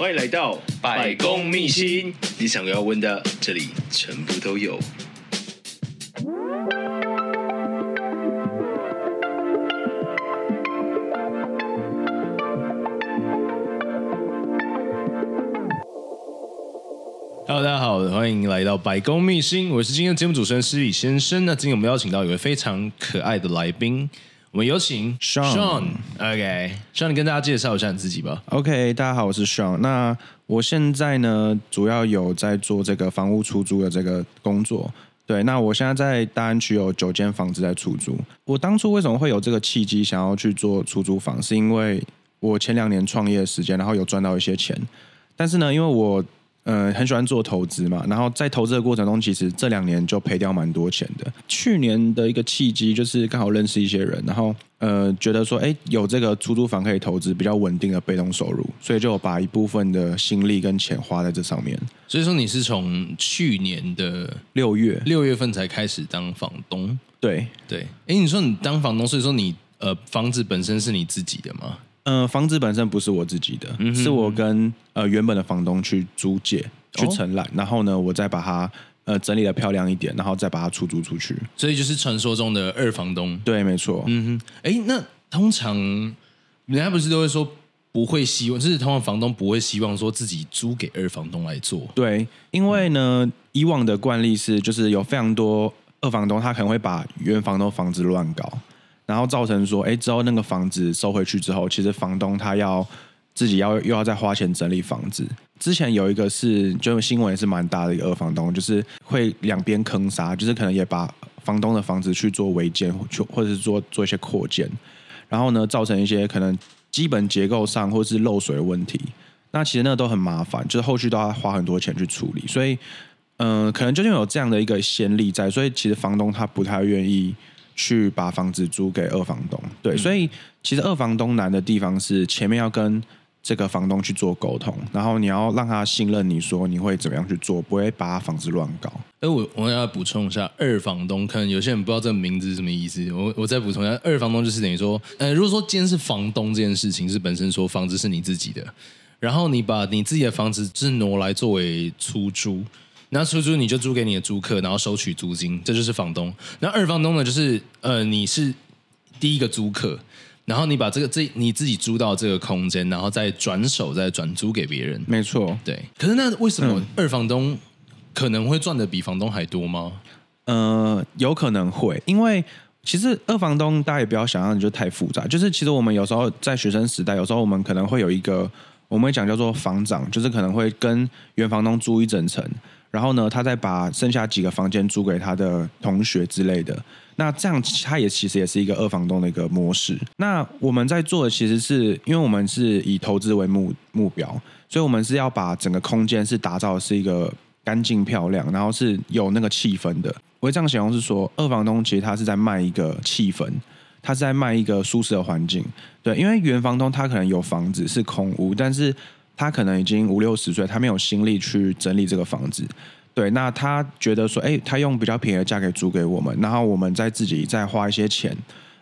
欢迎来到百公秘辛，你想要问的，这里全部都有。Hello，大家好，欢迎来到百公秘辛，我是今天的节目主持人施礼先生。那今天我们邀请到一位非常可爱的来宾。我们有请 Sean，OK，Sean，你跟大家介绍一下你自己吧。OK，大家好，我是 Sean。那我现在呢，主要有在做这个房屋出租的这个工作。对，那我现在在大安区有九间房子在出租。我当初为什么会有这个契机想要去做出租房，是因为我前两年创业的时间，然后有赚到一些钱，但是呢，因为我呃，很喜欢做投资嘛，然后在投资的过程中，其实这两年就赔掉蛮多钱的。去年的一个契机就是刚好认识一些人，然后呃，觉得说，哎，有这个出租房可以投资，比较稳定的被动收入，所以就把一部分的心力跟钱花在这上面。所以说，你是从去年的六月六月份才开始当房东？对对。哎，你说你当房东，所以说你呃，房子本身是你自己的吗？嗯、呃，房子本身不是我自己的，嗯、是我跟呃原本的房东去租借去承揽，哦、然后呢，我再把它呃整理的漂亮一点，然后再把它出租出去。所以就是传说中的二房东。对，没错。嗯哼，哎，那通常人家不是都会说不会希望，就是通常房东不会希望说自己租给二房东来做。对，因为呢，嗯、以往的惯例是，就是有非常多二房东，他可能会把原房东房子乱搞。然后造成说，哎，之后那个房子收回去之后，其实房东他要自己要又要再花钱整理房子。之前有一个是，就新闻也是蛮大的一个二房东，就是会两边坑杀，就是可能也把房东的房子去做违建，或者是做做一些扩建，然后呢，造成一些可能基本结构上或是漏水的问题。那其实那个都很麻烦，就是后续都要花很多钱去处理。所以，嗯、可能就因为有这样的一个先例在，所以其实房东他不太愿意。去把房子租给二房东，对，所以其实二房东难的地方是前面要跟这个房东去做沟通，然后你要让他信任你说你会怎么样去做，不会把他房子乱搞。哎，我我要补充一下，二房东可能有些人不知道这个名字是什么意思，我我再补充一下，二房东就是等于说，呃，如果说今天是房东这件事情是本身说房子是你自己的，然后你把你自己的房子是挪来作为出租。那出租你就租给你的租客，然后收取租金，这就是房东。那二房东呢，就是呃，你是第一个租客，然后你把这个这你自己租到这个空间，然后再转手再转租给别人。没错，对。可是那为什么二房东可能会赚的比房东还多吗？呃，有可能会，因为其实二房东大家也不要想象就太复杂，就是其实我们有时候在学生时代，有时候我们可能会有一个我们会讲叫做房长，就是可能会跟原房东租一整层。然后呢，他再把剩下几个房间租给他的同学之类的。那这样，他也其实也是一个二房东的一个模式。那我们在做的其实是，因为我们是以投资为目目标，所以我们是要把整个空间是打造是一个干净漂亮，然后是有那个气氛的。我会这样形容是说，二房东其实他是在卖一个气氛，他是在卖一个舒适的环境。对，因为原房东他可能有房子是空屋，但是。他可能已经五六十岁，他没有心力去整理这个房子。对，那他觉得说，哎，他用比较便宜的价格租给我们，然后我们再自己再花一些钱，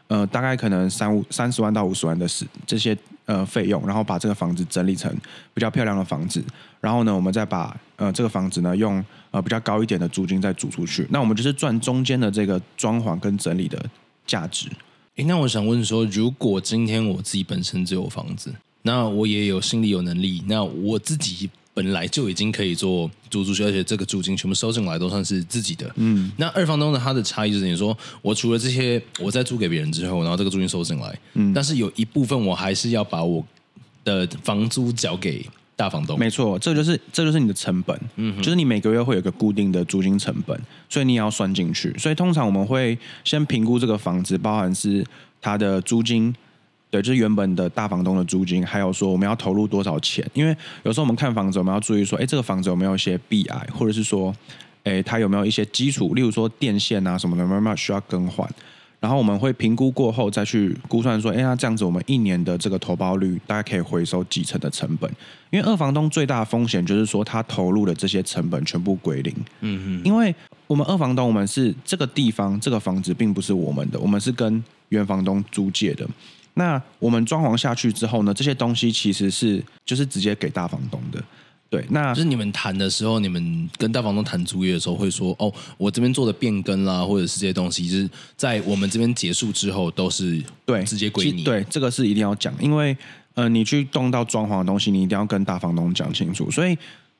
呃，大概可能三五三十万到五十万的是这些呃费用，然后把这个房子整理成比较漂亮的房子，然后呢，我们再把呃这个房子呢用呃比较高一点的租金再租出去。那我们就是赚中间的这个装潢跟整理的价值。诶，那我想问说，如果今天我自己本身只有房子？那我也有心理有能力，那我自己本来就已经可以做租出去，而且这个租金全部收进来都算是自己的。嗯，那二房东呢？他的差异就是，你说我除了这些，我在租给别人之后，然后这个租金收进来，嗯，但是有一部分我还是要把我的房租缴给大房东。没错，这就是这就是你的成本，嗯，就是你每个月会有个固定的租金成本，所以你也要算进去。所以通常我们会先评估这个房子，包含是它的租金。对，就是原本的大房东的租金，还有说我们要投入多少钱？因为有时候我们看房子，我们要注意说，哎，这个房子有没有一些壁癌，或者是说，哎，它有没有一些基础，例如说电线啊什么的，慢慢需要更换。然后我们会评估过后再去估算说，哎，那这样子我们一年的这个投报率大概可以回收几成的成本？因为二房东最大的风险就是说，他投入的这些成本全部归零。嗯哼，因为我们二房东，我们是这个地方这个房子并不是我们的，我们是跟原房东租借的。那我们装潢下去之后呢，这些东西其实是就是直接给大房东的。对，那就是你们谈的时候，你们跟大房东谈租约的时候，会说哦，我这边做的变更啦，或者是这些东西，就是在我们这边结束之后，都是对直接归你。对，这个是一定要讲，因为呃，你去动到装潢的东西，你一定要跟大房东讲清楚。所以，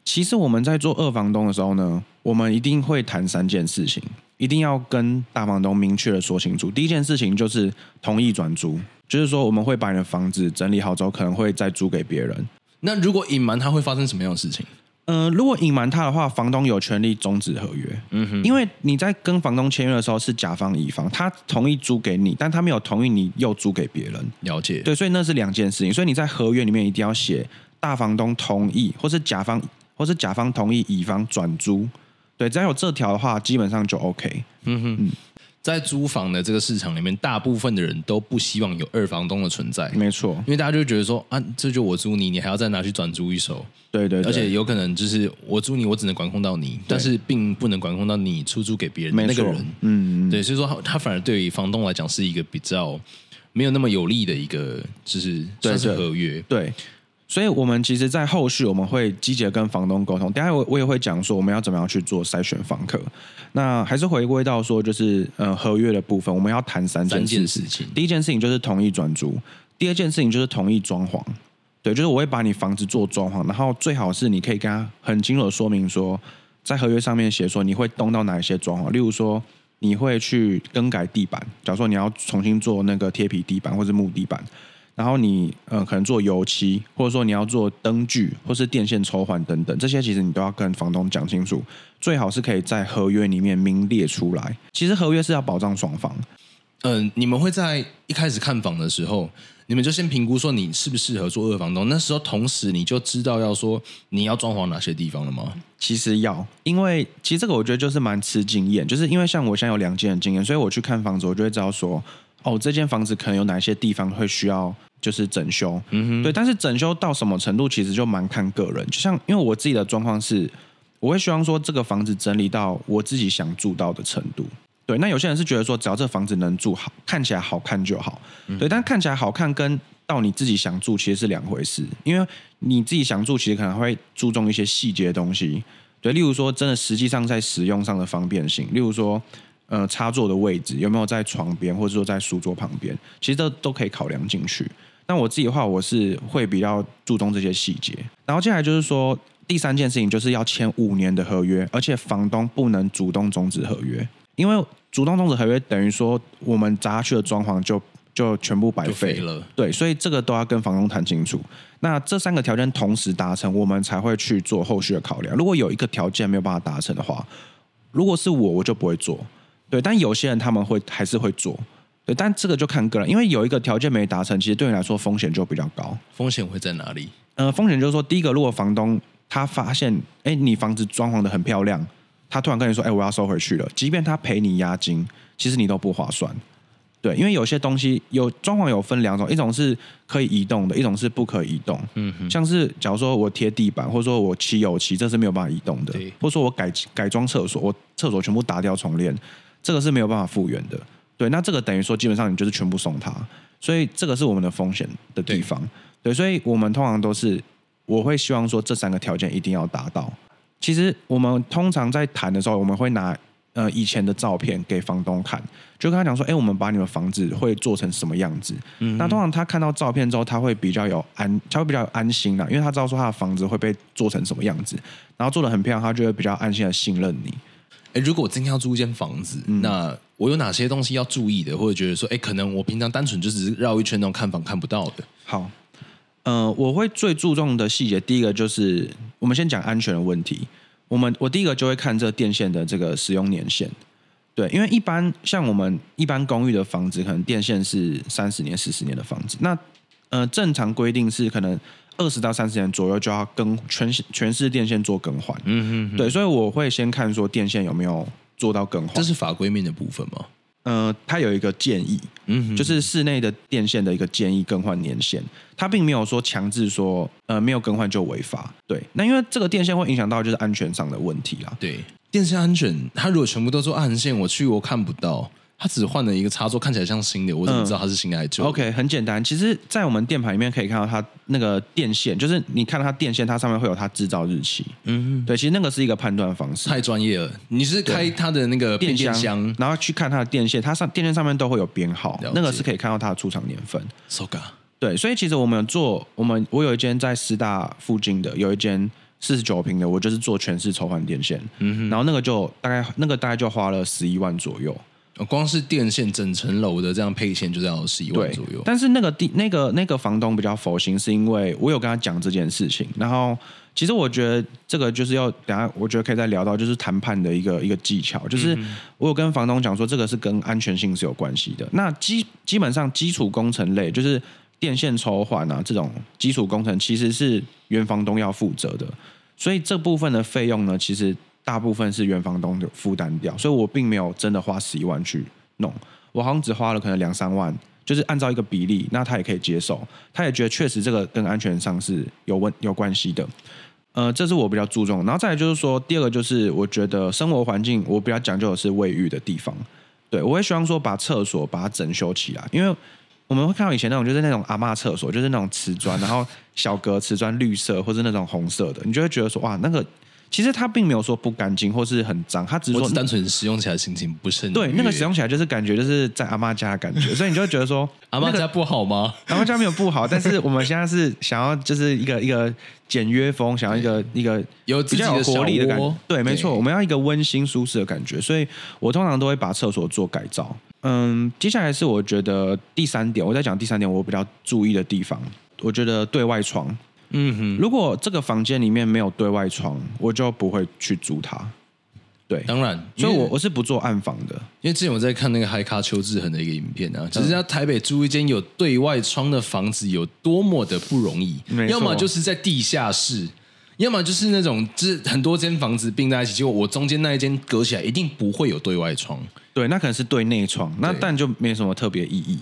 其实我们在做二房东的时候呢，我们一定会谈三件事情，一定要跟大房东明确的说清楚。第一件事情就是同意转租，就是说我们会把你的房子整理好之后，可能会再租给别人。那如果隐瞒他会发生什么样的事情？呃，如果隐瞒他的话，房东有权利终止合约。嗯哼，因为你在跟房东签约的时候是甲方乙方，他同意租给你，但他没有同意你又租给别人。了解。对，所以那是两件事情。所以你在合约里面一定要写大房东同意，或是甲方，或是甲方同意乙方转租。对，只要有这条的话，基本上就 OK。嗯哼。嗯在租房的这个市场里面，大部分的人都不希望有二房东的存在。没错，因为大家就觉得说啊，这就我租你，你还要再拿去转租一手。对，对对，而且有可能就是我租你，我只能管控到你，但是并不能管控到你出租给别人的那个人。嗯，对，所以说他他反而对于房东来讲是一个比较没有那么有利的一个，就是算是合约。对。对所以，我们其实，在后续我们会积极跟房东沟通。等下我我也会讲说，我们要怎么样去做筛选房客。那还是回归到说，就是呃合约的部分，我们要谈三件事，三件事情。第一件事情就是同意转租，第二件事情就是同意装潢。对，就是我会把你房子做装潢，然后最好是你可以跟他很清楚的说明说，在合约上面写说你会动到哪一些装潢，例如说你会去更改地板，假如说你要重新做那个贴皮地板或是木地板。然后你呃可能做油漆，或者说你要做灯具，或是电线抽换等等，这些其实你都要跟房东讲清楚，最好是可以在合约里面明列出来。其实合约是要保障双方。嗯、呃，你们会在一开始看房的时候，你们就先评估说你适不适合做二房东。那时候同时你就知道要说你要装潢哪些地方了吗？其实要，因为其实这个我觉得就是蛮吃经验，就是因为像我现在有两间的经验，所以我去看房子，我就会知道说，哦，这间房子可能有哪些地方会需要。就是整修，嗯哼，对，但是整修到什么程度，其实就蛮看个人。就像因为我自己的状况是，我会希望说这个房子整理到我自己想住到的程度。对，那有些人是觉得说，只要这房子能住好，看起来好看就好。对，但看起来好看跟到你自己想住其实是两回事。因为你自己想住，其实可能会注重一些细节的东西。对，例如说，真的实际上在使用上的方便性，例如说，呃，插座的位置有没有在床边，或者说在书桌旁边，其实这都可以考量进去。那我自己的话，我是会比较注重这些细节。然后接下来就是说，第三件事情就是要签五年的合约，而且房东不能主动终止合约，因为主动终止合约等于说我们砸下去的装潢就就全部白费了。对，所以这个都要跟房东谈清楚。那这三个条件同时达成，我们才会去做后续的考量。如果有一个条件没有办法达成的话，如果是我，我就不会做。对，但有些人他们会还是会做。对，但这个就看个人，因为有一个条件没达成，其实对你来说风险就比较高。风险会在哪里？呃，风险就是说，第一个，如果房东他发现，哎，你房子装潢的很漂亮，他突然跟你说，哎，我要收回去了，即便他赔你押金，其实你都不划算。对，因为有些东西有装潢有分两种，一种是可以移动的，一种是不可移动。嗯哼，像是假如说我贴地板，或者说我漆油漆，这是没有办法移动的。对，或者说我改改装厕所，我厕所全部打掉重练，这个是没有办法复原的。对，那这个等于说基本上你就是全部送他，所以这个是我们的风险的地方。对，对，所以我们通常都是我会希望说这三个条件一定要达到。其实我们通常在谈的时候，我们会拿呃以前的照片给房东看，就跟他讲说，哎，我们把你们房子会做成什么样子。嗯，那通常他看到照片之后，他会比较有安，他会比较有安心啦，因为他知道说他的房子会被做成什么样子，然后做的很漂亮，他就会比较安心的信任你。哎，如果我今天要租一间房子，嗯、那我有哪些东西要注意的，或者觉得说，哎，可能我平常单纯就只是绕一圈那种看房看不到的。好，呃，我会最注重的细节，第一个就是我们先讲安全的问题。我们我第一个就会看这电线的这个使用年限，对，因为一般像我们一般公寓的房子，可能电线是三十年、四十年的房子，那呃正常规定是可能。二十到三十年左右就要更全全市电线做更换，嗯嗯，对，所以我会先看说电线有没有做到更换，这是法规面的部分吗？呃，他有一个建议，嗯哼，就是室内的电线的一个建议更换年限，他并没有说强制说呃没有更换就违法，对，那因为这个电线会影响到就是安全上的问题啦，对，电线安全，他如果全部都做暗线，我去我看不到。它只换了一个插座，看起来像新的，我怎么知道它是新的还是旧、嗯、？OK，很简单。其实，在我们电盘里面可以看到它那个电线，就是你看它电线，它上面会有它制造日期。嗯，对，其实那个是一个判断方式。太专业了，你是开它的那个电箱，然后去看它的电线，它上电线上面都会有编号，那个是可以看到它的出厂年份。So good。对，所以其实我们有做，我们我有一间在师大附近的，有一间四十九平的，我就是做全市抽换电线。嗯哼，然后那个就大概那个大概就花了十一万左右。光是电线整层楼的这样配线，就要十一万左右。但是那个地那个那个房东比较佛心，是因为我有跟他讲这件事情。然后其实我觉得这个就是要等下，我觉得可以再聊到，就是谈判的一个一个技巧。就是我有跟房东讲说，这个是跟安全性是有关系的。那基基本上基础工程类，就是电线抽换啊这种基础工程，其实是原房东要负责的。所以这部分的费用呢，其实。大部分是原房东的负担掉，所以我并没有真的花十一万去弄，我好像只花了可能两三万，就是按照一个比例，那他也可以接受，他也觉得确实这个跟安全上是有问有关系的，呃，这是我比较注重。然后再来就是说，第二个就是我觉得生活环境我比较讲究的是卫浴的地方，对，我会希望说把厕所把它整修起来，因为我们会看到以前那种就是那种阿嬷厕所，就是那种瓷砖，然后小格瓷砖绿色或是那种红色的，你就会觉得说哇那个。其实它并没有说不干净或是很脏，它只是说单纯使用起来心情不是很对。那个使用起来就是感觉就是在阿妈家的感觉，所以你就会觉得说 阿妈家不好吗？阿妈家没有不好，但是我们现在是想要就是一个一个简约风，想要一个一个有比较有活力的感觉。对，没错，我们要一个温馨舒适的感觉，所以我通常都会把厕所做改造。嗯，接下来是我觉得第三点，我在讲第三点，我比较注意的地方，我觉得对外窗。嗯哼，如果这个房间里面没有对外窗，我就不会去租它。对，当然，所以我我是不做暗房的。因为之前我在看那个嗨咖邱志恒的一个影片啊，其实在台北租一间有对外窗的房子有多么的不容易，要么就是在地下室，要么就是那种就是很多间房子并在一起，结果我中间那一间隔起来一定不会有对外窗。对，那可能是对内窗，那但就没什么特别意义。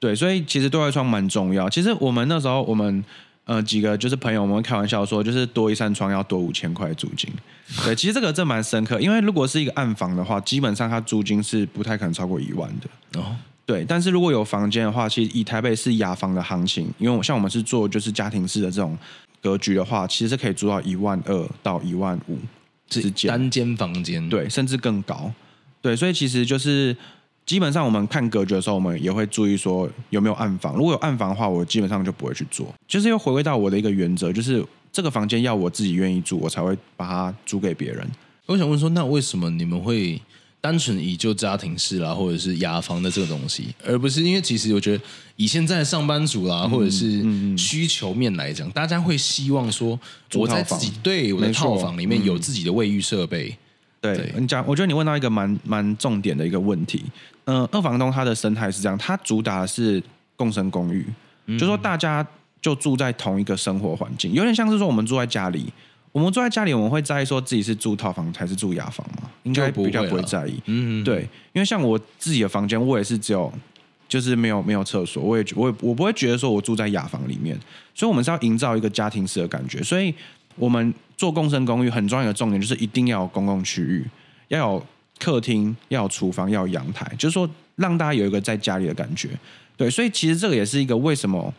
对，所以其实对外窗蛮重要。其实我们那时候我们。呃，几个就是朋友，我们开玩笑说，就是多一扇窗要多五千块租金。对，其实这个真蛮深刻，因为如果是一个暗房的话，基本上它租金是不太可能超过一万的。哦，对，但是如果有房间的话，其实以台北市雅房的行情，因为像我们是做就是家庭式的这种格局的话，其实是可以租到一万二到一万五之间，单间房间，对，甚至更高。对，所以其实就是。基本上我们看格局的时候，我们也会注意说有没有暗房。如果有暗房的话，我基本上就不会去做。就是又回归到我的一个原则，就是这个房间要我自己愿意住，我才会把它租给别人。我想问说，那为什么你们会单纯以就家庭式啦，或者是雅房的这个东西，而不是因为其实我觉得以现在的上班族啦，或者是需求面来讲，大家会希望说我在自己对我的套房里面有自己的卫浴设备。对，对你讲，我觉得你问到一个蛮蛮重点的一个问题。嗯、呃，二房东他的生态是这样，他主打的是共生公寓，嗯、就说大家就住在同一个生活环境，有点像是说我们住在家里，我们住在家里，我们会在意说自己是住套房还是住雅房吗？应该比较不会在意。嗯，对，因为像我自己的房间，我也是只有就是没有没有厕所，我也我也我不会觉得说我住在雅房里面，所以我们是要营造一个家庭式的感觉，所以。我们做共生公寓很重要的重点就是一定要有公共区域，要有客厅，要有厨房，要有阳台，就是说让大家有一个在家里的感觉。对，所以其实这个也是一个为什么，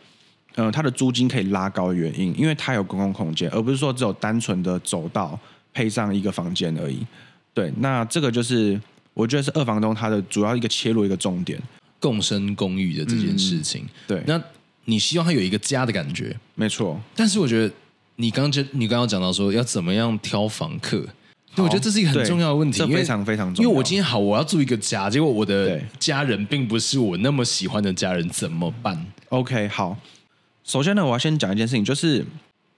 呃，它的租金可以拉高的原因，因为它有公共空间，而不是说只有单纯的走道配上一个房间而已。对，那这个就是我觉得是二房东他的主要一个切入一个重点，共生公寓的这件事情。嗯、对，那你希望他有一个家的感觉，没错。但是我觉得。你刚就你刚刚讲到说要怎么样挑房客，对，我觉得这是一个很重要的问题，这非常非常重要。因为我今天好，我要住一个家，结果我的家人并不是我那么喜欢的家人，怎么办？OK，好。首先呢，我要先讲一件事情，就是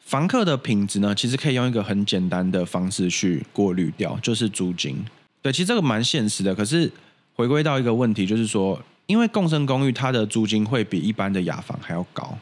房客的品质呢，其实可以用一个很简单的方式去过滤掉，就是租金。对，其实这个蛮现实的。可是回归到一个问题，就是说，因为共生公寓它的租金会比一般的雅房还要高。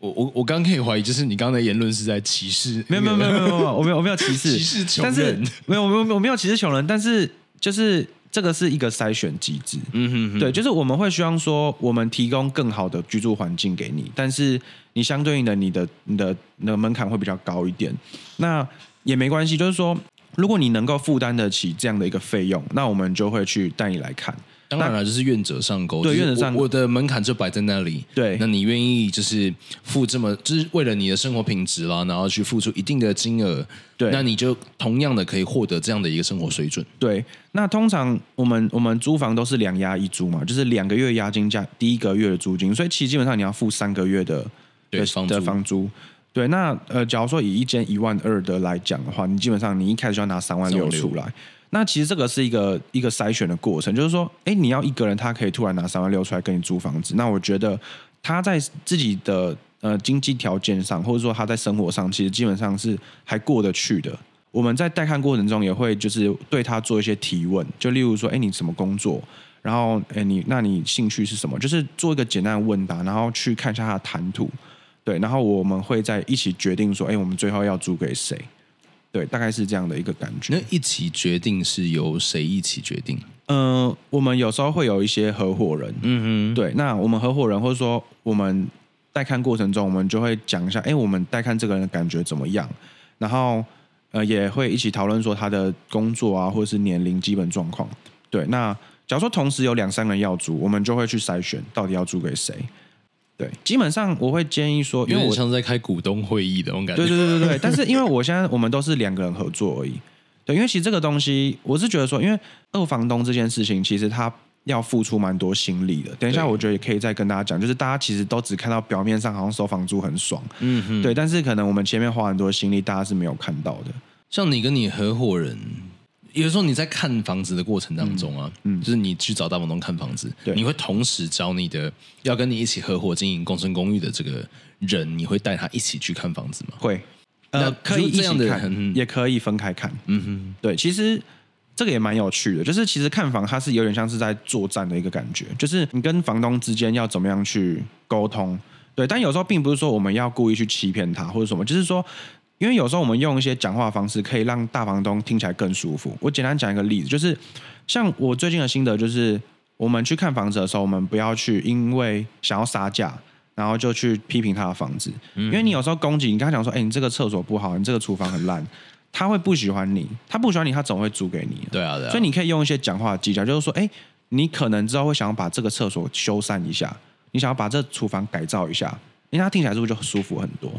我我我刚可以怀疑，就是你刚刚的言论是在歧视？没有没有没有没有没有，我没有我没有歧视 歧视穷人，但 是没有我没有我没有歧视穷人，但是就是这个是一个筛选机制，嗯哼哼，对，就是我们会希望说，我们提供更好的居住环境给你，但是你相对应的你的你的你的门槛会比较高一点，那也没关系，就是说如果你能够负担得起这样的一个费用，那我们就会去带你来看。当然了，就是愿者上钩。对，愿者上钩。我的门槛就摆在那里。对，那你愿意就是付这么，就是为了你的生活品质啦，然后去付出一定的金额，对，那你就同样的可以获得这样的一个生活水准。对，那通常我们我们租房都是两押一租嘛，就是两个月押金加第一个月的租金，所以其实基本上你要付三个月的对房的房租。对，那呃，假如说以一间一万二的来讲的话，你基本上你一开始就要拿三万六出来。那其实这个是一个一个筛选的过程，就是说，哎，你要一个人，他可以突然拿三万六出来跟你租房子，那我觉得他在自己的呃经济条件上，或者说他在生活上，其实基本上是还过得去的。我们在带看过程中也会就是对他做一些提问，就例如说，哎，你什么工作？然后，哎，你那你兴趣是什么？就是做一个简单的问答，然后去看一下他的谈吐。对，然后我们会在一起决定说，哎，我们最后要租给谁？对，大概是这样的一个感觉。那一起决定是由谁一起决定？嗯、呃，我们有时候会有一些合伙人。嗯哼，对。那我们合伙人或者说我们带看过程中，我们就会讲一下，哎，我们带看这个人的感觉怎么样？然后呃，也会一起讨论说他的工作啊，或者是年龄基本状况。对，那假如说同时有两三个人要租，我们就会去筛选到底要租给谁。对，基本上我会建议说，因为我像在开股东会议的那种感觉。对对对对对，但是因为我现在我们都是两个人合作而已。对，因为其实这个东西，我是觉得说，因为二房东这件事情，其实他要付出蛮多心力的。等一下，我觉得也可以再跟大家讲，就是大家其实都只看到表面上好像收房租很爽，嗯哼，对，但是可能我们前面花很多心力，大家是没有看到的。像你跟你合伙人。有时候你在看房子的过程当中啊，嗯，嗯。就是你去找大房东看房子，对，你会同时找你的要跟你一起合伙经营共生公寓的这个人，你会带他一起去看房子吗？会，呃，可以这样的看，也可以分开看，嗯哼，对，其实这个也蛮有趣的，就是其实看房它是有点像是在作战的一个感觉，就是你跟房东之间要怎么样去沟通，对，但有时候并不是说我们要故意去欺骗他或者什么，就是说。因为有时候我们用一些讲话方式，可以让大房东听起来更舒服。我简单讲一个例子，就是像我最近的心得，就是我们去看房子的时候，我们不要去因为想要杀价，然后就去批评他的房子。因为你有时候攻击，你跟他讲说：“哎，你这个厕所不好，你这个厨房很烂。”他会不喜欢你，他不喜欢你，他总会租给你。对啊，对啊。所以你可以用一些讲话的技巧，就是说：“哎，你可能之后会想要把这个厕所修缮一下，你想要把这厨房改造一下，因为他听起来是不是就舒服很多？”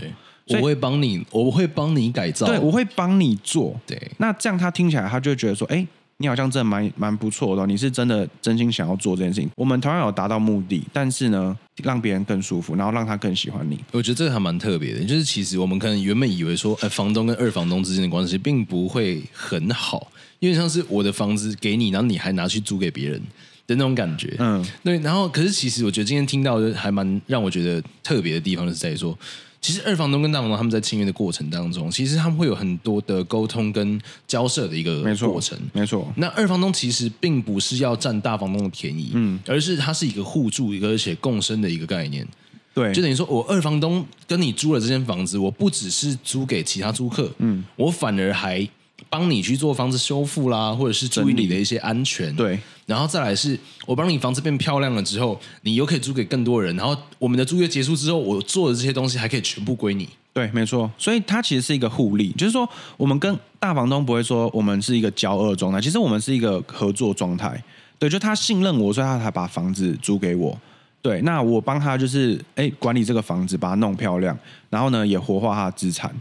对。我会帮你，我会帮你改造。对，我会帮你做。对，那这样他听起来，他就会觉得说，哎，你好像真的蛮蛮不错的，你是真的真心想要做这件事情。我们同样有达到目的，但是呢，让别人更舒服，然后让他更喜欢你。我觉得这个还蛮特别的，就是其实我们可能原本以为说，呃，房东跟二房东之间的关系并不会很好，因为像是我的房子给你，然后你还拿去租给别人的那种感觉。嗯，对。然后，可是其实我觉得今天听到的还蛮让我觉得特别的地方，就是在于说。其实二房东跟大房东他们在签约的过程当中，其实他们会有很多的沟通跟交涉的一个过程。没错，没错。那二房东其实并不是要占大房东的便宜，嗯，而是它是一个互助一个而且共生的一个概念。对，就等于说我二房东跟你租了这间房子，我不只是租给其他租客，嗯，我反而还。帮你去做房子修复啦，或者是注意你的一些安全。对，然后再来是我帮你房子变漂亮了之后，你又可以租给更多人。然后我们的租约结束之后，我做的这些东西还可以全部归你。对，没错。所以它其实是一个互利，就是说我们跟大房东不会说我们是一个交恶状态，其实我们是一个合作状态。对，就他信任我，所以他才把房子租给我。对，那我帮他就是哎管理这个房子，把它弄漂亮，然后呢也活化他的资产。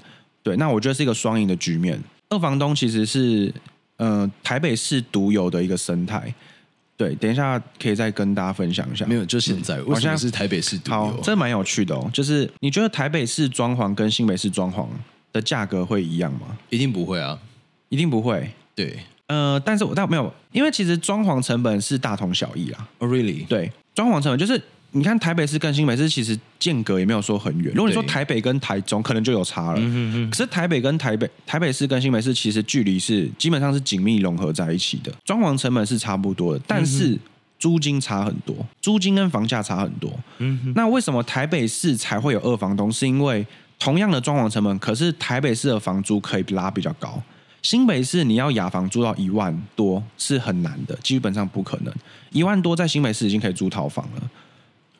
对，那我觉得是一个双赢的局面。二房东其实是，呃，台北市独有的一个生态。对，等一下可以再跟大家分享一下。没有，就现在，嗯、为什么是台北市独有？好，这蛮有趣的哦。就是你觉得台北市装潢跟新北市装潢的价格会一样吗？一定不会啊，一定不会。对，呃，但是我倒没有，因为其实装潢成本是大同小异啊。Oh, really？对，装潢成本就是。你看台北市跟新北市其实间隔也没有说很远。如果你说台北跟台中，可能就有差了。可是台北跟台北、台北市跟新北市其实距离是基本上是紧密融合在一起的。装潢成本是差不多的，但是租金差很多，租金跟房价差很多。那为什么台北市才会有二房东？是因为同样的装潢成本，可是台北市的房租可以拉比较高。新北市你要雅房租到一万多是很难的，基本上不可能。一万多在新北市已经可以租套房了。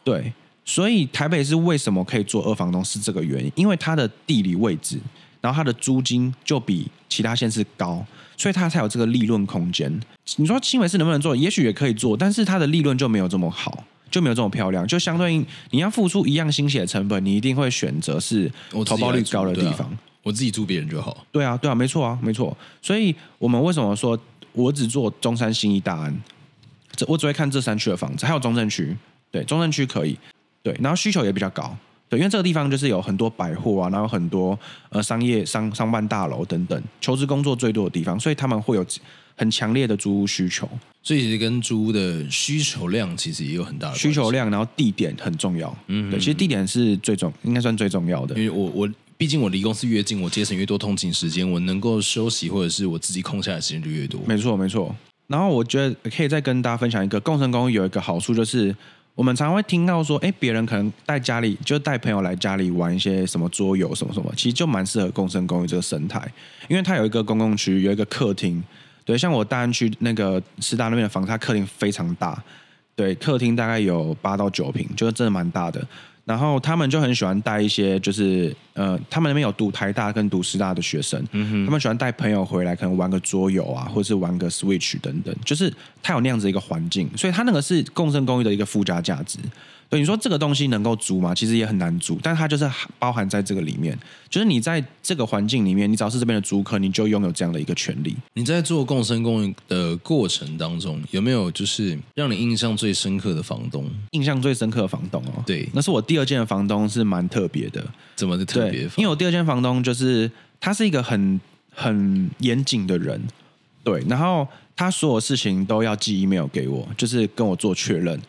对，所以台北市为什么可以做二房东是这个原因，因为它的地理位置然后它的租金就比其他县市高，所以它才有这个利润空间。你说新北市能不能做？也许也可以做，但是它的利润就没有这么好，就没有这么漂亮。就相对应，你要付出一样心血的成本，你一定会选择是投报率高的地方。我自己租别人就好。对啊，对啊，没错啊，没错。所以我们为什么说我只做中山、新一、大安？这我只会看这三区的房子，还有中正区。对，中正区可以。对，然后需求也比较高。对，因为这个地方就是有很多百货啊，然后很多呃商业商商办大楼等等，求职工作最多的地方，所以他们会有很强烈的租屋需求。所以其实跟租屋的需求量其实也有很大的需求量，然后地点很重要。嗯，对，其实地点是最重，应该算最重要的。因为我我毕竟我离公司越近，我节省越多通勤时间，我能够休息或者是我自己空下来的时间就越多。没错，没错。然后我觉得可以再跟大家分享一个共生公寓有一个好处就是。我们常会听到说，哎，别人可能带家里，就带朋友来家里玩一些什么桌游什么什么，其实就蛮适合共生公寓这个生态，因为它有一个公共区，有一个客厅，对，像我大安区那个师大那边的房子，它客厅非常大，对，客厅大概有八到九平，就是真的蛮大的。然后他们就很喜欢带一些，就是呃，他们那边有读台大跟读师大的学生，嗯哼，他们喜欢带朋友回来，可能玩个桌游啊，或者是玩个 Switch 等等，就是他有那样子一个环境，所以他那个是共生公寓的一个附加价值。对，你说这个东西能够租吗？其实也很难租，但它就是包含在这个里面。就是你在这个环境里面，你只要是这边的租客，你就拥有这样的一个权利。你在做共生公寓的过程当中，有没有就是让你印象最深刻的房东？印象最深刻的房东哦，对，那是我第二间的房东，是蛮特别的。怎么的特别？因为我第二间房东就是他是一个很很严谨的人，对，然后他所有事情都要寄 email 给我，就是跟我做确认。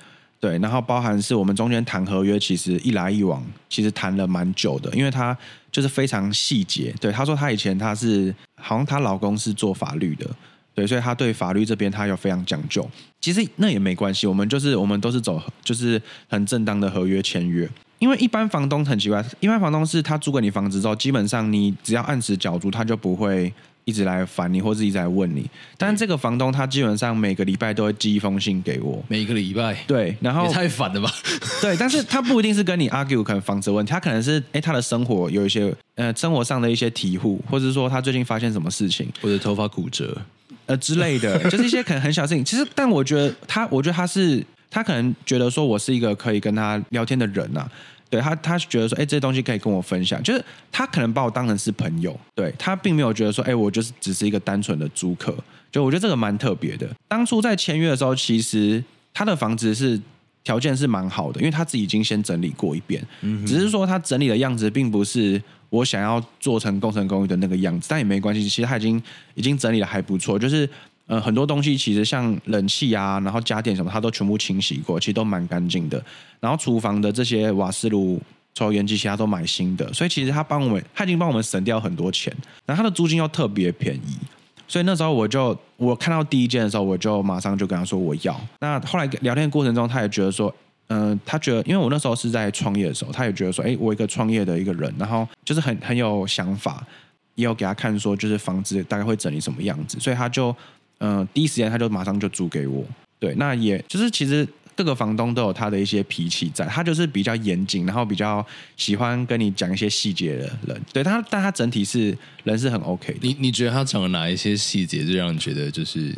对，然后包含是我们中间谈合约，其实一来一往，其实谈了蛮久的，因为他就是非常细节。对，他说他以前他是好像她老公是做法律的，对，所以他对法律这边他有非常讲究。其实那也没关系，我们就是我们都是走就是很正当的合约签约。因为一般房东很奇怪，一般房东是他租给你房子之后，基本上你只要按时缴租，他就不会。一直来烦你，或者一直来问你，但是这个房东他基本上每个礼拜都会寄一封信给我，每个礼拜，对，然后也太烦了吧，对，但是他不一定是跟你 argue 可能房子问题，他可能是哎他的生活有一些呃生活上的一些体悟，或者是说他最近发现什么事情，或者头发骨折。呃之类的，就是一些可能很小事情。其实，但我觉得他，我觉得他是他可能觉得说我是一个可以跟他聊天的人呐、啊。对他，他觉得说，哎，这些东西可以跟我分享，就是他可能把我当成是朋友，对他并没有觉得说，哎，我就是只是一个单纯的租客，就我觉得这个蛮特别的。当初在签约的时候，其实他的房子是条件是蛮好的，因为他自己已经先整理过一遍，嗯，只是说他整理的样子并不是我想要做成工程公寓的那个样子，但也没关系，其实他已经已经整理的还不错，就是。呃，很多东西其实像冷气啊，然后家电什么，它都全部清洗过，其实都蛮干净的。然后厨房的这些瓦斯炉、抽油烟机，其他都买新的。所以其实他帮我们，他已经帮我们省掉很多钱。然后他的租金又特别便宜，所以那时候我就我看到第一间的时候，我就马上就跟他说我要。那后来聊天过程中，他也觉得说，嗯、他觉得因为我那时候是在创业的时候，他也觉得说，哎，我一个创业的一个人，然后就是很很有想法，也有给他看说，就是房子大概会整理什么样子，所以他就。嗯、呃，第一时间他就马上就租给我。对，那也就是其实各个房东都有他的一些脾气在，他就是比较严谨，然后比较喜欢跟你讲一些细节的人。对他，但他整体是人是很 OK 的。你你觉得他讲了哪一些细节，就让你觉得就是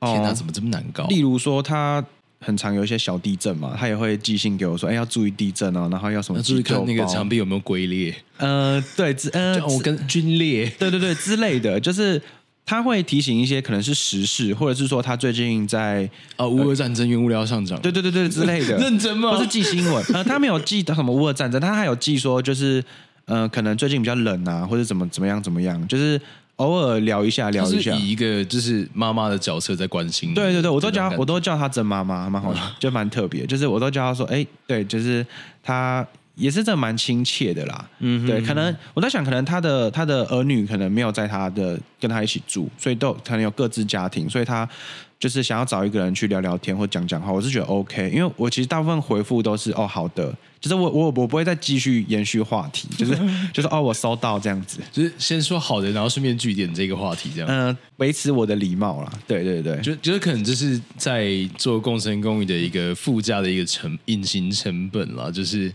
天哪，怎么这么难搞？例如说，他很常有一些小地震嘛，他也会寄信给我说，哎，要注意地震哦，然后要什么？注意看那个墙壁有没有龟裂？呃，对，呃，我跟 龟裂，对对对之类的，就是。他会提醒一些可能是时事，或者是说他最近在呃乌俄战争原物料上涨，对对对对之类的，认真吗？不是记新闻，呃，他没有记到什么乌俄战争，他还有记说就是呃可能最近比较冷啊，或者怎么怎么样怎么样，就是偶尔聊一下聊一下，以一个就是妈妈的角色在关心。对对对，我都叫我都叫他真妈妈，蛮好，就蛮特别，就是我都叫他说，哎，对，就是他。也是这蛮亲切的啦，嗯，对，可能我在想，可能他的他的儿女可能没有在他的跟他一起住，所以都可能有各自家庭，所以他就是想要找一个人去聊聊天或讲讲话。我是觉得 OK，因为我其实大部分回复都是哦好的，就是我我我不会再继续延续话题，就是 就是哦我收到这样子，就是先说好的，然后顺便句点这个话题这样，嗯、呃，维持我的礼貌啦。对对对，就觉得可能就是在做共生公寓的一个附加的一个成隐形成本啦，就是。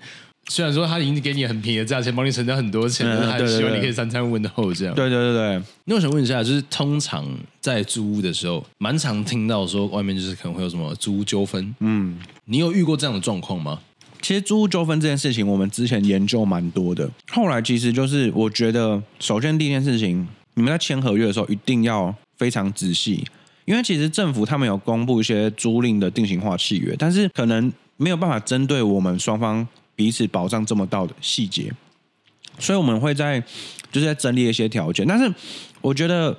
虽然说他已经给你很便宜的价钱，帮你省掉很多钱，嗯、但是还希望你可以三餐温厚这样。对对对对。那我想问一下，就是通常在租屋的时候，蛮常听到说外面就是可能会有什么租屋纠纷。嗯，你有遇过这样的状况吗？其实租屋纠纷这件事情，我们之前研究蛮多的。后来其实就是我觉得，首先第一件事情，你们在签合约的时候一定要非常仔细，因为其实政府他们有公布一些租赁的定型化契约，但是可能没有办法针对我们双方。彼此保障这么到的细节，所以我们会在就是在整理一些条件。但是我觉得，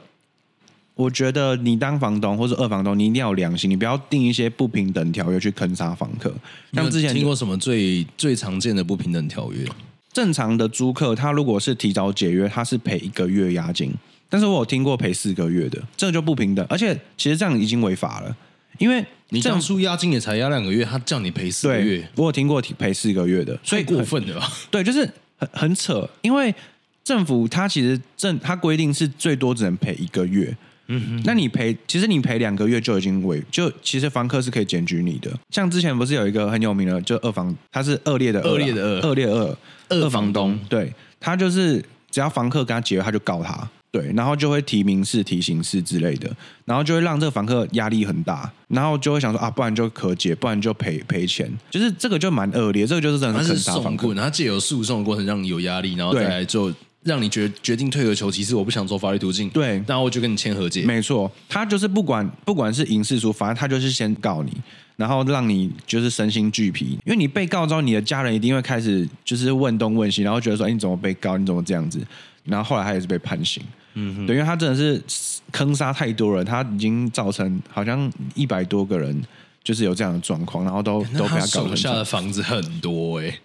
我觉得你当房东或者二房东，你一定要有良心，你不要定一些不平等条约去坑杀房客。像之前听过什么最最常见的不平等条约？正常的租客他如果是提早解约，他是赔一个月押金，但是我有听过赔四个月的，这个就不平等。而且其实这样已经违法了，因为。你当初押金也才押两个月，他叫你赔四个月，我有听过赔四个月的，所以过分的吧？对，就是很很扯，因为政府它其实政它规定是最多只能赔一个月，嗯哼，那你赔其实你赔两个月就已经违，就其实房客是可以检举你的。像之前不是有一个很有名的，就二房，他是恶劣的恶劣的恶劣二。二房东，对，他就是只要房客跟他结约，他就告他。对，然后就会提民事、提刑事之类的，然后就会让这个房客压力很大，然后就会想说啊，不然就可解，不然就赔赔钱，就是这个就蛮恶劣，这个就是真的是很大房客，然后借由诉讼的过程让你有压力，然后再来就让你决决定退而求其次，我不想走法律途径，对，然后我就跟你签和解，没错，他就是不管不管是刑事诉，反正他就是先告你，然后让你就是身心俱疲，因为你被告之后，你的家人一定会开始就是问东问西，然后觉得说，哎，你怎么被告？你怎么这样子？然后后来他也是被判刑。嗯哼，对，因为他真的是坑杀太多人，他已经造成好像一百多个人就是有这样的状况，然后都都被他搞手下的房子很多哎、欸。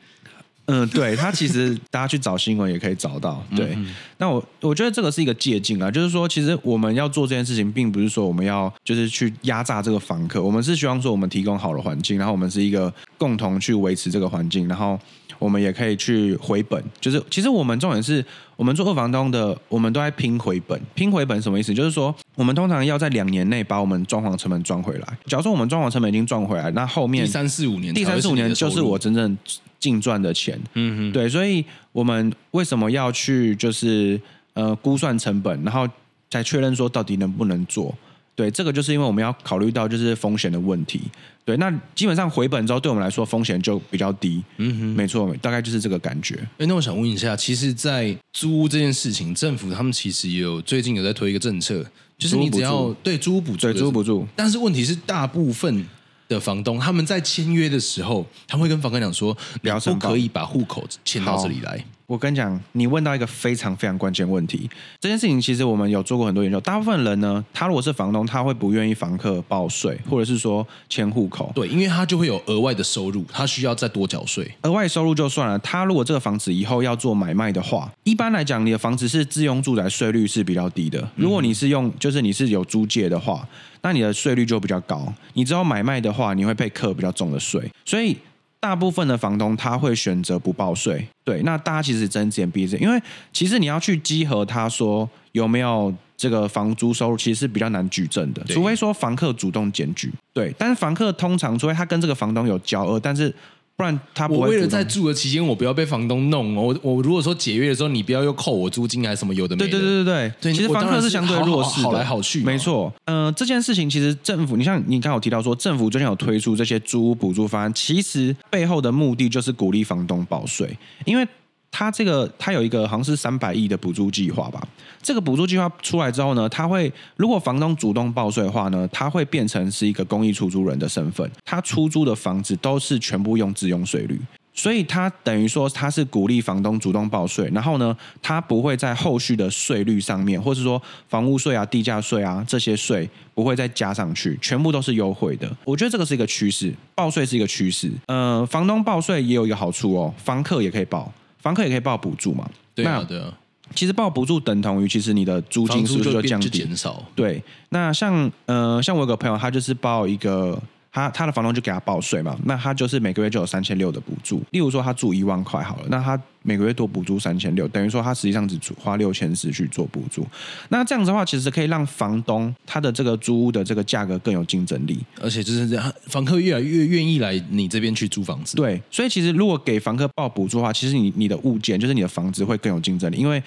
嗯，对他其实大家去找新闻也可以找到。对，嗯、那我我觉得这个是一个借镜啊，就是说其实我们要做这件事情，并不是说我们要就是去压榨这个房客，我们是希望说我们提供好的环境，然后我们是一个共同去维持这个环境，然后。我们也可以去回本，就是其实我们重点是我们做二房东的，我们都在拼回本。拼回本什么意思？就是说我们通常要在两年内把我们装潢成本赚回来。假如说我们装潢成本已经赚回来，那后面第三四五年，第三四五年就是我真正净赚的钱。嗯哼，对，所以我们为什么要去就是呃估算成本，然后再确认说到底能不能做？对，这个就是因为我们要考虑到就是风险的问题。对，那基本上回本之后，对我们来说风险就比较低。嗯哼，没错，大概就是这个感觉。哎，那我想问一下，其实，在租屋这件事情，政府他们其实也有最近有在推一个政策，就是你只要对租屋补助，对租屋补助。但是问题是，大部分的房东他们在签约的时候，他们会跟房客讲说，你不可以把户口迁到这里来。我跟你讲，你问到一个非常非常关键问题。这件事情其实我们有做过很多研究。大部分人呢，他如果是房东，他会不愿意房客报税，或者是说迁户口。对，因为他就会有额外的收入，他需要再多缴税。额外收入就算了，他如果这个房子以后要做买卖的话，一般来讲，你的房子是自用住宅，税率是比较低的。如果你是用，就是你是有租借的话，那你的税率就比较高。你只有买卖的话，你会被课比较重的税。所以。大部分的房东他会选择不报税，对，那大家其实睁只眼闭只眼，因为其实你要去稽核他说有没有这个房租收入，其实是比较难举证的，除非说房客主动检举，对，但是房客通常除非他跟这个房东有交恶，但是。不然他不会。我为了在住的期间，我不要被房东弄。我我如果说解约的时候，你不要又扣我租金还是什么有的没的。对对对对对。其实房客是相对弱势的，好来好去。没错。嗯、呃，这件事情其实政府，你像你刚好提到说，政府最近有推出这些租屋补助方案，其实背后的目的就是鼓励房东报税，因为。他这个他有一个好像是三百亿的补助计划吧。这个补助计划出来之后呢，他会如果房东主动报税的话呢，他会变成是一个公益出租人的身份。他出租的房子都是全部用自用税率，所以他等于说他是鼓励房东主动报税，然后呢，他不会在后续的税率上面，或是说房屋税啊、地价税啊这些税不会再加上去，全部都是优惠的。我觉得这个是一个趋势，报税是一个趋势。呃，房东报税也有一个好处哦，房客也可以报。房客也可以报补助嘛？对啊，对啊。其实报补助等同于，其实你的租金是不是就降低？减少。对。那像呃，像我有个朋友，他就是报一个，他他的房东就给他报税嘛，那他就是每个月就有三千六的补助。例如说他住一万块好了，那他每个月多补助三千六，等于说他实际上只花六千四去做补助。那这样子的话，其实可以让房东他的这个租屋的这个价格更有竞争力，而且就是这样，房客越来越愿意来你这边去租房子。对，所以其实如果给房客报补助的话，其实你你的物件就是你的房子会更有竞争力，因为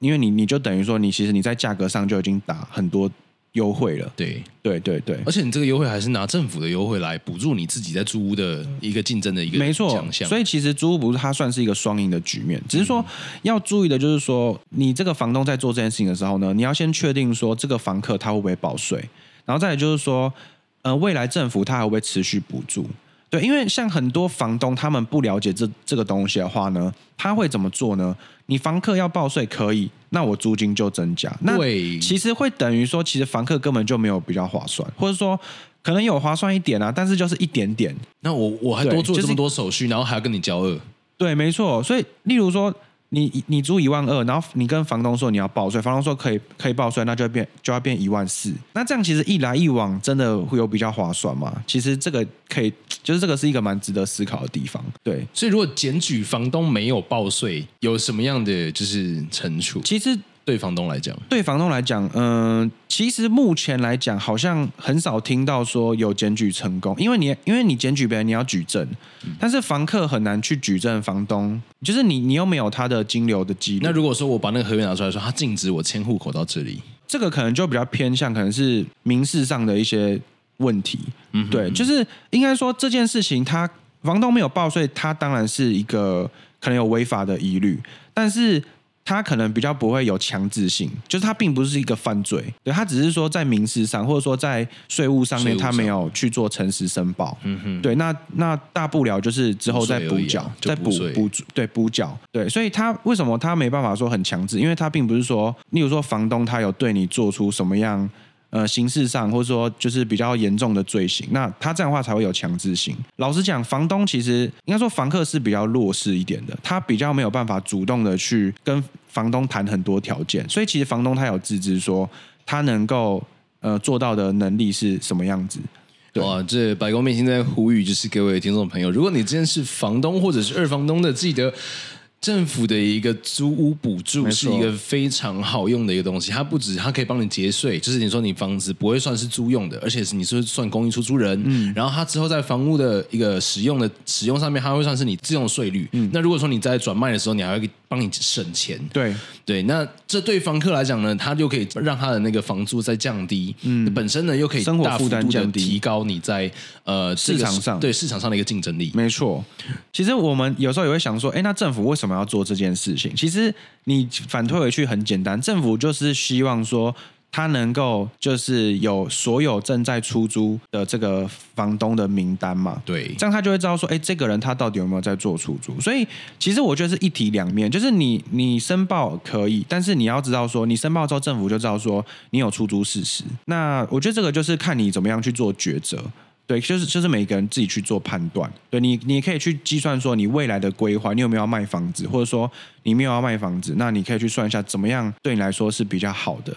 因为你你就等于说你其实你在价格上就已经打很多。优惠了，对。对对对，而且你这个优惠还是拿政府的优惠来补助你自己在租屋的一个竞争的一个没错，所以其实租屋不是它算是一个双赢的局面，只是说要注意的就是说，你这个房东在做这件事情的时候呢，你要先确定说这个房客他会不会报税，然后再来就是说，呃，未来政府他还会不会持续补助？对，因为像很多房东他们不了解这这个东西的话呢，他会怎么做呢？你房客要报税可以，那我租金就增加。那其实会等于说，其实房客根本就没有比较划算，或者说可能有划算一点啊，但是就是一点点。那我我还多做这么多手续，就是、然后还要跟你交恶。对，没错。所以，例如说。你你租一万二，然后你跟房东说你要报税，房东说可以可以报税，那就会变就要变一万四。那这样其实一来一往，真的会有比较划算吗？其实这个可以，就是这个是一个蛮值得思考的地方。对，所以如果检举房东没有报税，有什么样的就是惩处？其实。对房东来讲，对房东来讲，嗯、呃，其实目前来讲，好像很少听到说有检举成功，因为你因为你检举别人，你要举证，嗯、但是房客很难去举证房东，就是你你又没有他的金流的记录。那如果说我把那个合约拿出来说，他禁止我迁户口到这里，这个可能就比较偏向可能是民事上的一些问题。嗯哼，对，就是应该说这件事情，他房东没有报税，他当然是一个可能有违法的疑虑，但是。他可能比较不会有强制性，就是他并不是一个犯罪，对，他只是说在民事上或者说在税务上面他没有去做诚实申报，嗯哼，对，那那大不了就是之后再补缴，再补补对补缴，对，所以他为什么他没办法说很强制？因为他并不是说，例如说房东他有对你做出什么样。呃，刑事上或者说就是比较严重的罪行，那他这样的话才会有强制性。老实讲，房东其实应该说房客是比较弱势一点的，他比较没有办法主动的去跟房东谈很多条件，所以其实房东他有自知说他能够呃做到的能力是什么样子。哇，这白宫面现在呼吁就是各位听众朋友，如果你今天是房东或者是二房东的，记得。政府的一个租屋补助是一个非常好用的一个东西，它不止它可以帮你节税，就是你说你房子不会算是租用的，而且是你是算公益出租人，嗯，然后它之后在房屋的一个使用的使用上面，它会算是你自用税率，嗯，那如果说你在转卖的时候，你还会帮你省钱，对。对，那这对房客来讲呢，他就可以让他的那个房租再降低，嗯，本身呢又可以大幅度的提高你在呃市场上。对市场上的一个竞争力，没错。其实我们有时候也会想说，哎，那政府为什么？我要做这件事情，其实你反推回去很简单，政府就是希望说，他能够就是有所有正在出租的这个房东的名单嘛，对，这样他就会知道说，哎，这个人他到底有没有在做出租？所以其实我觉得是一体两面，就是你你申报可以，但是你要知道说，你申报之后，政府就知道说你有出租事实。那我觉得这个就是看你怎么样去做抉择。对，就是就是每个人自己去做判断。对你，你可以去计算说你未来的规划，你有没有要卖房子，或者说你没有要卖房子，那你可以去算一下怎么样对你来说是比较好的。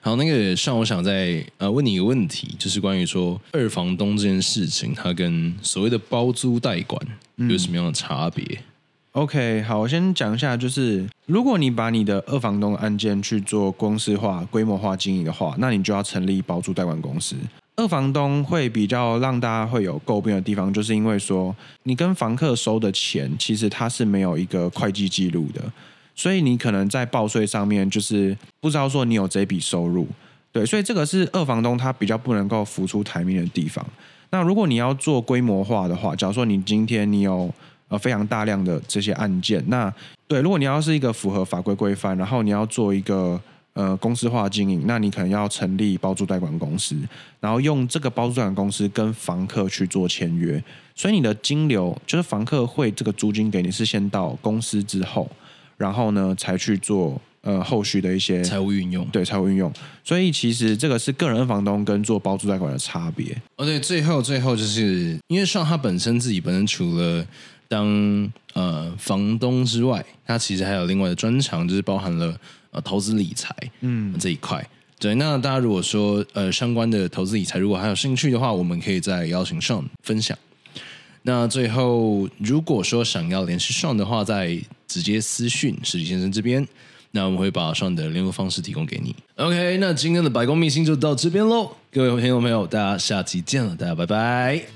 好，那个上，我想再呃问你一个问题，就是关于说二房东这件事情，它跟所谓的包租代管有什么样的差别？嗯？OK，好，我先讲一下，就是如果你把你的二房东的案件去做公司化、规模化经营的话，那你就要成立包租代管公司。二房东会比较让大家会有诟病的地方，就是因为说你跟房客收的钱，其实它是没有一个会计记录的，所以你可能在报税上面就是不知道说你有这笔收入，对，所以这个是二房东他比较不能够浮出台面的地方。那如果你要做规模化的话，假如说你今天你有呃非常大量的这些案件，那对，如果你要是一个符合法规规范，然后你要做一个。呃，公司化经营，那你可能要成立包租代管公司，然后用这个包租代管公司跟房客去做签约，所以你的金流就是房客会这个租金给你，是先到公司之后，然后呢才去做呃后续的一些财务运用，对，财务运用。所以其实这个是个人房东跟做包租代管的差别。哦，对，最后最后就是因为像他本身自己本身除了当呃房东之外，他其实还有另外的专长，就是包含了。投资理财，嗯，这一块，对，那大家如果说呃相关的投资理财，如果还有兴趣的话，我们可以再邀请 Sean 分享。那最后，如果说想要联系 Sean 的话，再直接私讯失礼先生这边，那我们会把 Sean 的联络方式提供给你。OK，那今天的百工秘辛就到这边喽，各位朋友朋友，大家下期见了，大家拜拜。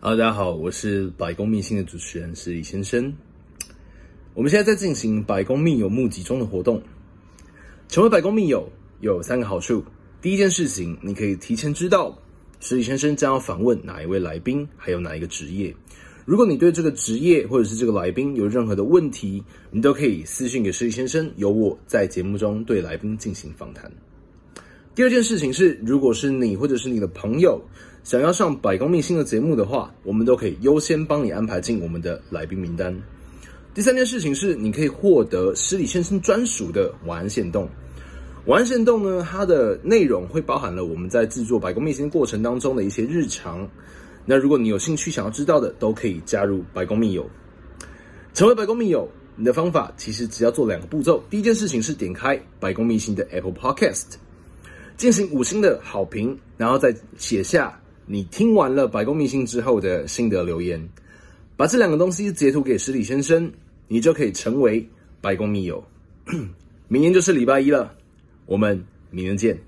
好大家好，我是百工秘信的主持人石里先生。我们现在在进行百工秘友募集中的活动，成为百工秘友有三个好处。第一件事情，你可以提前知道石礼先生将要访问哪一位来宾，还有哪一个职业。如果你对这个职业或者是这个来宾有任何的问题，你都可以私信给石礼先生，由我在节目中对来宾进行访谈。第二件事情是，如果是你或者是你的朋友，想要上百工秘辛的节目的话，我们都可以优先帮你安排进我们的来宾名单。第三件事情是，你可以获得失礼先生专属的晚安限动。晚安限动呢，它的内容会包含了我们在制作百工秘辛过程当中的一些日常。那如果你有兴趣想要知道的，都可以加入百工密友。成为百工密友，你的方法其实只要做两个步骤。第一件事情是点开百工秘辛的 Apple Podcast，进行五星的好评，然后再写下。你听完了白宫密信之后的心得留言，把这两个东西截图给十里先生，你就可以成为白宫密友。明天就是礼拜一了，我们明天见。